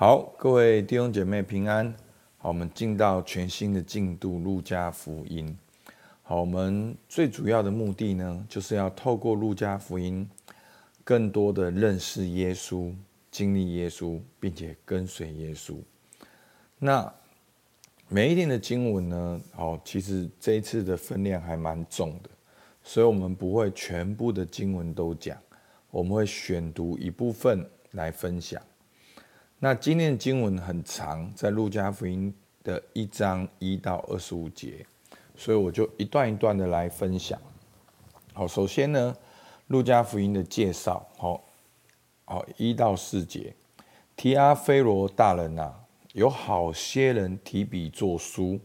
好，各位弟兄姐妹平安。好，我们进到全新的进度，路加福音。好，我们最主要的目的呢，就是要透过路加福音，更多的认识耶稣，经历耶稣，并且跟随耶稣。那每一天的经文呢，好，其实这一次的分量还蛮重的，所以我们不会全部的经文都讲，我们会选读一部分来分享。那今天的经文很长，在路加福音的一章一到二十五节，所以我就一段一段的来分享。好，首先呢，路加福音的介绍，好，好一到四节，提阿非罗大人呐、啊，有好些人提笔作书，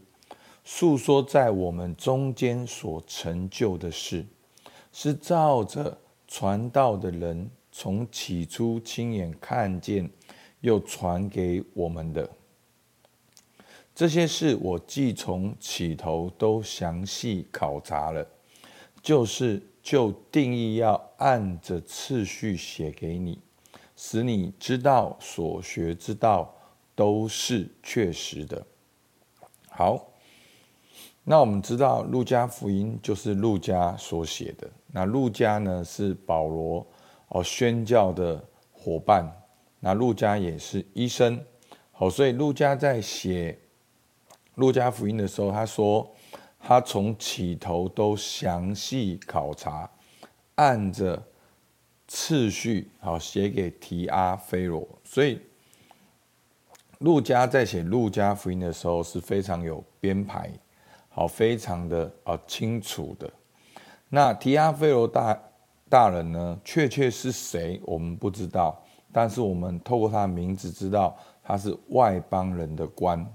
述说在我们中间所成就的事，是照着传道的人从起初亲眼看见。又传给我们的这些事，我既从起头都详细考察了，就是就定义要按着次序写给你，使你知道所学之道都是确实的。好，那我们知道路加福音就是路加所写的，那路加呢是保罗哦宣教的伙伴。那路加也是医生，好，所以路加在写路加福音的时候，他说他从起头都详细考察，按着次序好写给提阿非罗，所以路加在写路加福音的时候是非常有编排，好，非常的啊清楚的。那提阿非罗大大人呢，确切是谁，我们不知道。但是我们透过他的名字知道他是外邦人的官，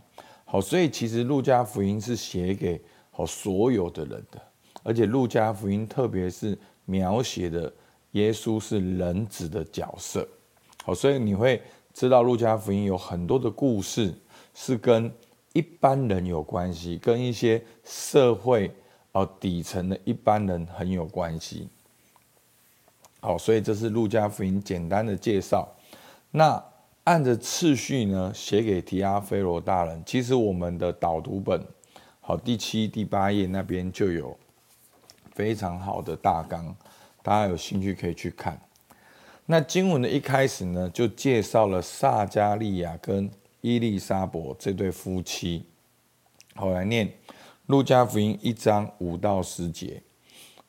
好，所以其实路加福音是写给好所有的人的，而且路加福音特别是描写的耶稣是人子的角色，好，所以你会知道路加福音有很多的故事是跟一般人有关系，跟一些社会哦底层的一般人很有关系。好，所以这是路加福音简单的介绍。那按着次序呢，写给提阿非罗大人。其实我们的导读本，好，第七、第八页那边就有非常好的大纲，大家有兴趣可以去看。那经文的一开始呢，就介绍了撒迦利亚跟伊丽莎伯这对夫妻。好，来念路加福音一章五到十节。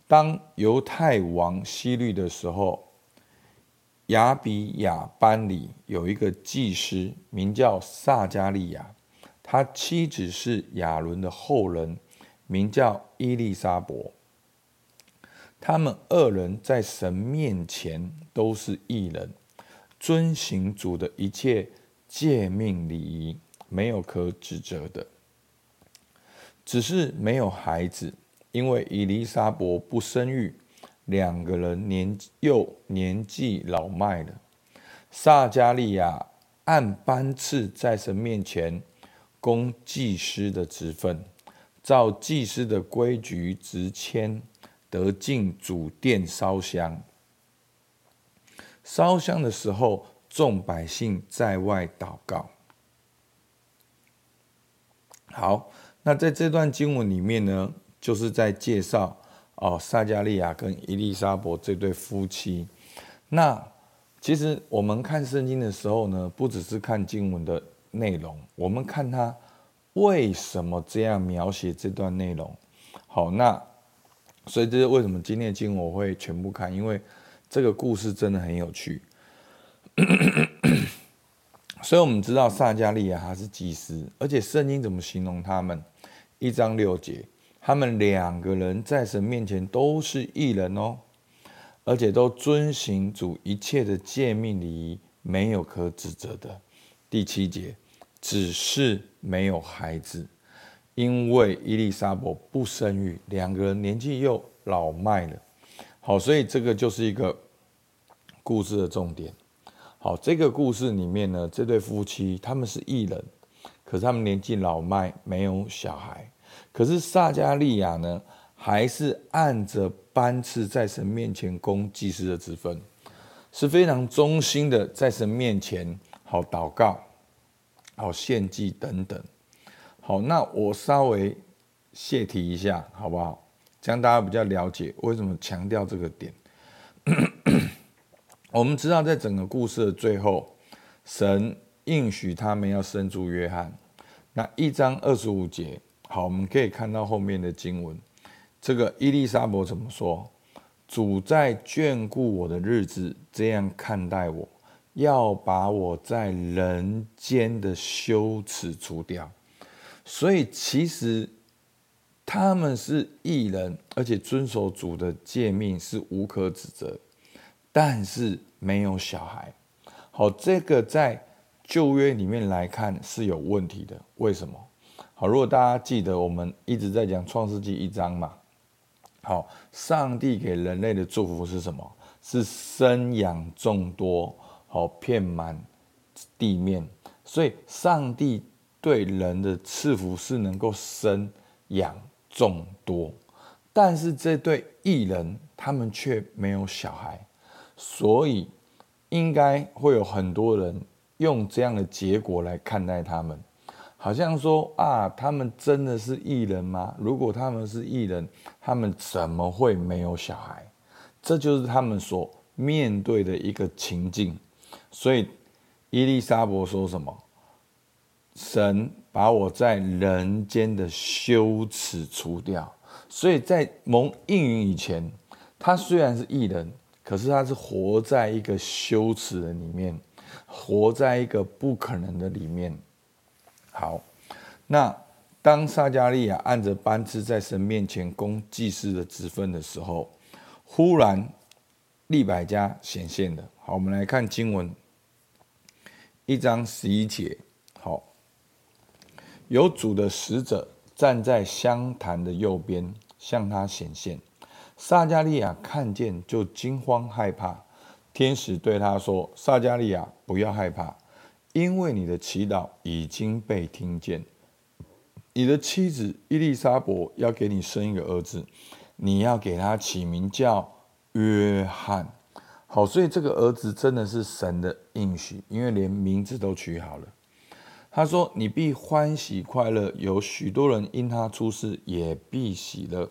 当犹太王希律的时候，亚比雅班里有一个祭司，名叫撒迦利亚，他妻子是亚伦的后人，名叫伊丽莎白。他们二人在神面前都是异人，遵行主的一切诫命礼仪，没有可指责的，只是没有孩子。因为以利沙伯不生育，两个人年又年纪老迈了。撒迦利亚按班次在神面前供祭司的职分，照祭司的规矩执签，得进主殿烧香。烧香的时候，众百姓在外祷告。好，那在这段经文里面呢，就是在介绍哦，撒迦利亚跟伊丽莎白这对夫妻。那其实我们看圣经的时候呢，不只是看经文的内容，我们看他为什么这样描写这段内容。好，那所以这是为什么今天的经我会全部看，因为这个故事真的很有趣。所以我们知道撒迦利亚他是祭司，而且圣经怎么形容他们？一章六节。他们两个人在神面前都是异人哦，而且都遵行主一切的诫命礼仪，没有可指责的。第七节，只是没有孩子，因为伊丽莎白不生育，两个人年纪又老迈了。好，所以这个就是一个故事的重点。好，这个故事里面呢，这对夫妻他们是异人，可是他们年纪老迈，没有小孩。可是撒迦利亚呢，还是按着班次在神面前供祭司的职分，是非常忠心的在神面前好祷告。好献祭等等。好，那我稍微泄题一下，好不好？这样大家比较了解为什么强调这个点。我们知道，在整个故事的最后，神应许他们要生出约翰。那一章二十五节，好，我们可以看到后面的经文。这个伊丽莎白怎么说？主在眷顾我的日子，这样看待我，要把我在人间的羞耻除掉。所以其实他们是艺人，而且遵守主的诫命是无可指责，但是没有小孩。好，这个在。旧约里面来看是有问题的，为什么？好，如果大家记得，我们一直在讲创世纪一章嘛。好，上帝给人类的祝福是什么？是生养众多，好，遍满地面。所以，上帝对人的赐福是能够生养众多，但是这对艺人他们却没有小孩，所以应该会有很多人。用这样的结果来看待他们，好像说啊，他们真的是艺人吗？如果他们是艺人，他们怎么会没有小孩？这就是他们所面对的一个情境。所以伊丽莎白说什么？神把我在人间的羞耻除掉。所以在蒙应允以前，他虽然是艺人，可是他是活在一个羞耻的里面。活在一个不可能的里面。好，那当撒迦利亚按着班次在神面前供祭司的职分的时候，忽然利百加显现了。好，我们来看经文一章十一节。好，有主的使者站在香坛的右边，向他显现。撒迦利亚看见，就惊慌害怕。天使对他说：“撒迦利亚，不要害怕，因为你的祈祷已经被听见。你的妻子伊丽莎白要给你生一个儿子，你要给他起名叫约翰。好，所以这个儿子真的是神的应许，因为连名字都取好了。他说：你必欢喜快乐，有许多人因他出世也必喜乐。”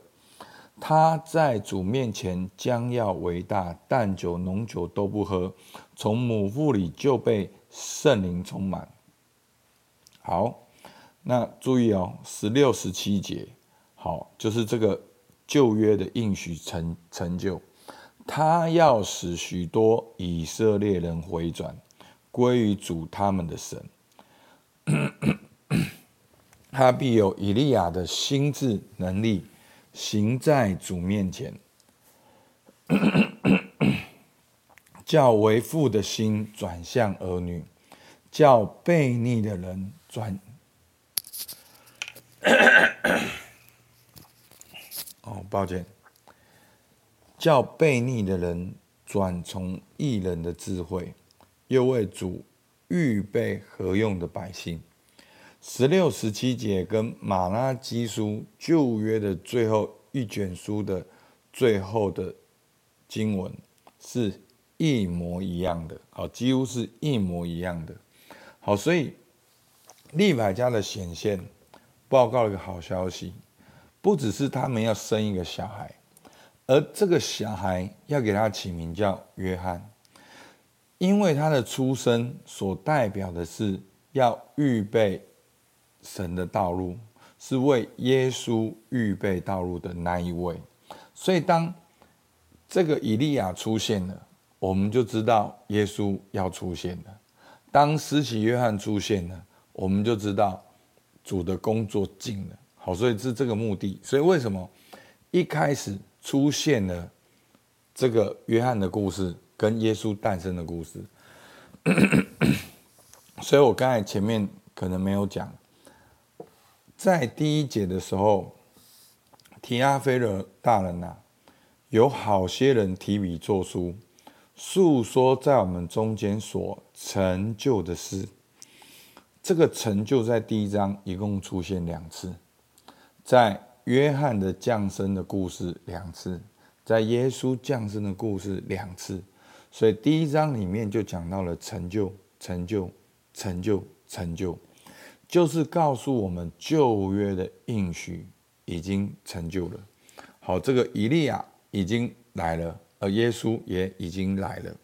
他在主面前将要为大，淡酒浓酒都不喝，从母腹里就被圣灵充满。好，那注意哦，十六、十七节，好，就是这个旧约的应许成成就。他要使许多以色列人回转，归于主他们的神。他必有以利亚的心智能力。行在主面前，叫为父的心转向儿女，叫悖逆的人转。哦，抱歉，叫悖逆的人转从异人的智慧，又为主预备合用的百姓。十六、十七节跟马拉基书旧约的最后一卷书的最后的经文是一模一样的，好，几乎是一模一样的。好，所以利百加的显现报告了一个好消息，不只是他们要生一个小孩，而这个小孩要给他起名叫约翰，因为他的出生所代表的是要预备。神的道路是为耶稣预备道路的那一位，所以当这个以利亚出现了，我们就知道耶稣要出现了；当施洗约翰出现了，我们就知道主的工作尽了。好，所以是这个目的。所以为什么一开始出现了这个约翰的故事跟耶稣诞生的故事？所以我刚才前面可能没有讲。在第一节的时候，提阿非勒大人呐、啊，有好些人提笔作书，述说在我们中间所成就的事。这个成就在第一章一共出现两次，在约翰的降生的故事两次，在耶稣降生的故事两次，所以第一章里面就讲到了成就、成就、成就、成就。就是告诉我们旧约的应许已经成就了。好，这个以利亚已经来了，而耶稣也已经来了。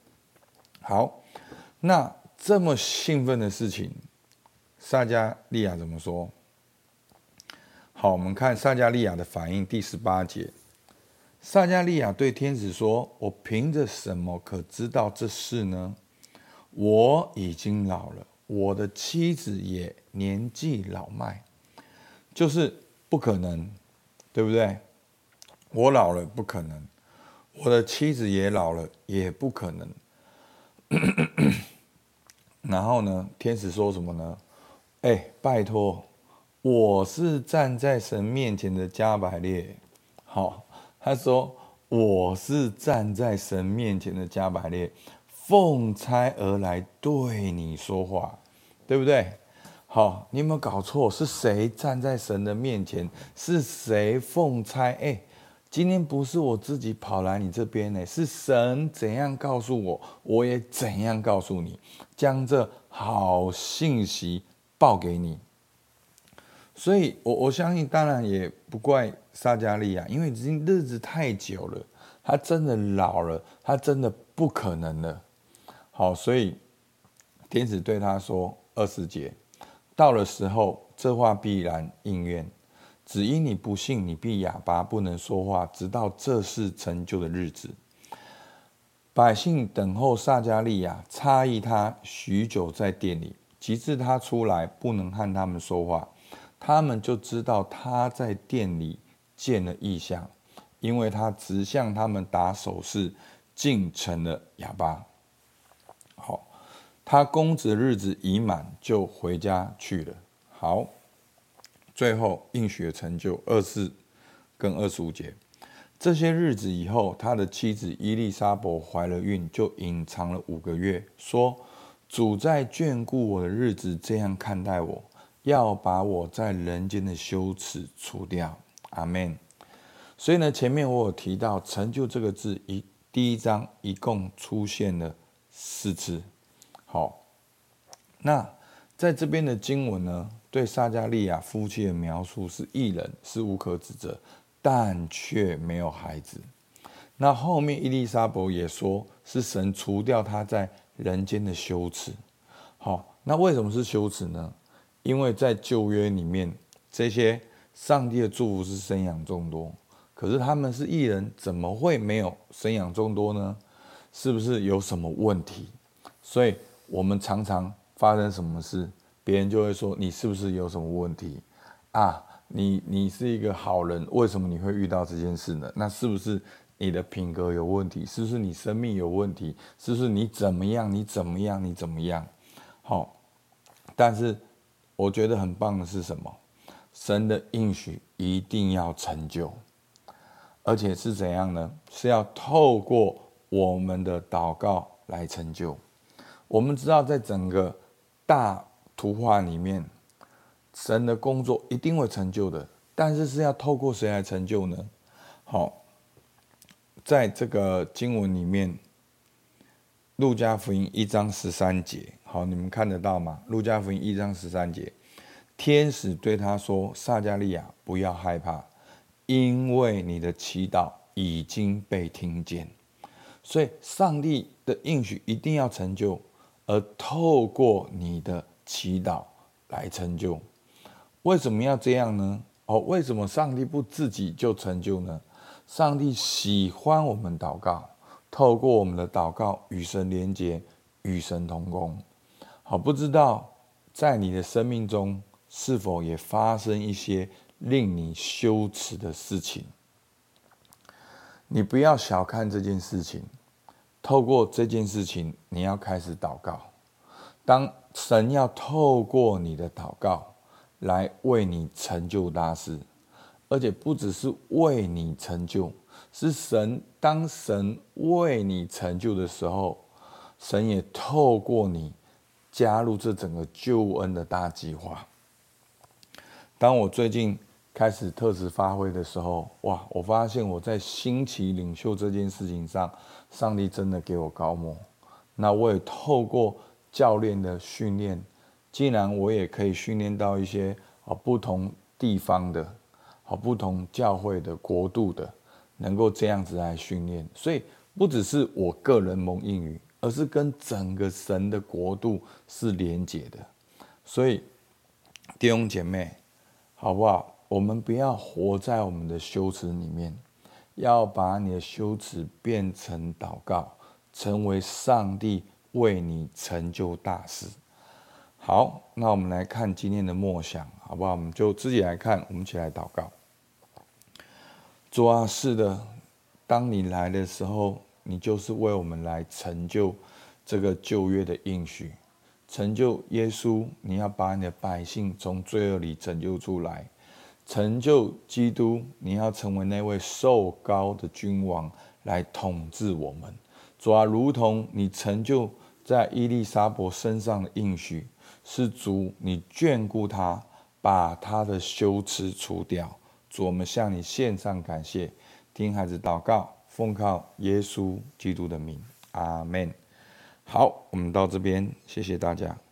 好，那这么兴奋的事情，撒迦利亚怎么说？好，我们看撒迦利亚的反应，第十八节。撒迦利亚对天使说：“我凭着什么可知道这事呢？我已经老了，我的妻子也年纪老迈，就是不可能，对不对？我老了不可能，我的妻子也老了也不可能。”然后呢，天使说什么呢？哎，拜托，我是站在神面前的加百列，好。他说：“我是站在神面前的加百列，奉差而来对你说话，对不对？好，你有没有搞错？是谁站在神的面前？是谁奉差？哎，今天不是我自己跑来你这边呢，是神怎样告诉我，我也怎样告诉你，将这好信息报给你。”所以，我我相信，当然也不怪撒迦利亚，因为已经日子太久了，他真的老了，他真的不可能了。好，所以天使对他说：“二十节，到了时候，这话必然应验。只因你不信，你必哑巴，不能说话，直到这事成就的日子。”百姓等候撒迦利亚，诧异他许久在店里，及至他出来，不能和他们说话。他们就知道他在店里见了异象，因为他直向他们打手势，竟成了哑巴。好，他公职的日子已满，就回家去了。好，最后应许的成就二四跟二十五节，这些日子以后，他的妻子伊丽莎白怀了孕，就隐藏了五个月，说：“主在眷顾我的日子，这样看待我。”要把我在人间的羞耻除掉，阿门。所以呢，前面我有提到“成就”这个字，一第一章一共出现了四次。好，那在这边的经文呢，对撒迦利亚夫妻的描述是义人，是无可指责，但却没有孩子。那后面伊丽莎白也说是神除掉他在人间的羞耻。好，那为什么是羞耻呢？因为在旧约里面，这些上帝的祝福是生养众多，可是他们是义人，怎么会没有生养众多呢？是不是有什么问题？所以我们常常发生什么事，别人就会说你是不是有什么问题啊？你你是一个好人，为什么你会遇到这件事呢？那是不是你的品格有问题？是不是你生命有问题？是不是你怎么样？你怎么样？你怎么样？好，但是。我觉得很棒的是什么？神的应许一定要成就，而且是怎样呢？是要透过我们的祷告来成就。我们知道，在整个大图画里面，神的工作一定会成就的，但是是要透过谁来成就呢？好，在这个经文里面。路加福音一章十三节，好，你们看得到吗？路加福音一章十三节，天使对他说：“撒迦利亚，不要害怕，因为你的祈祷已经被听见。”所以，上帝的应许一定要成就，而透过你的祈祷来成就。为什么要这样呢？哦，为什么上帝不自己就成就呢？上帝喜欢我们祷告。透过我们的祷告与神连接，与神同工。好，不知道在你的生命中是否也发生一些令你羞耻的事情？你不要小看这件事情。透过这件事情，你要开始祷告。当神要透过你的祷告来为你成就大事，而且不只是为你成就。是神，当神为你成就的时候，神也透过你加入这整个救恩的大计划。当我最近开始特质发挥的时候，哇！我发现我在兴起领袖这件事情上，上帝真的给我高摩。那我也透过教练的训练、既然我也可以训练到一些啊不同地方的、好不同教会的国度的，能够这样子来训练，所以不只是我个人蒙应许，而是跟整个神的国度是连结的。所以弟兄姐妹，好不好？我们不要活在我们的羞耻里面，要把你的羞耻变成祷告，成为上帝为你成就大事。好，那我们来看今天的默想，好不好？我们就自己来看，我们一起来祷告。主啊，是的，当你来的时候，你就是为我们来成就这个旧约的应许，成就耶稣，你要把你的百姓从罪恶里拯救出来。成就基督，你要成为那位受膏的君王来统治我们。主啊，如同你成就在伊丽莎伯身上的应许，是主你眷顾他，把他的羞耻除掉。主，我们向你献上感谢，听孩子祷告，奉靠耶稣基督的名，阿门。好，我们到这边，谢谢大家。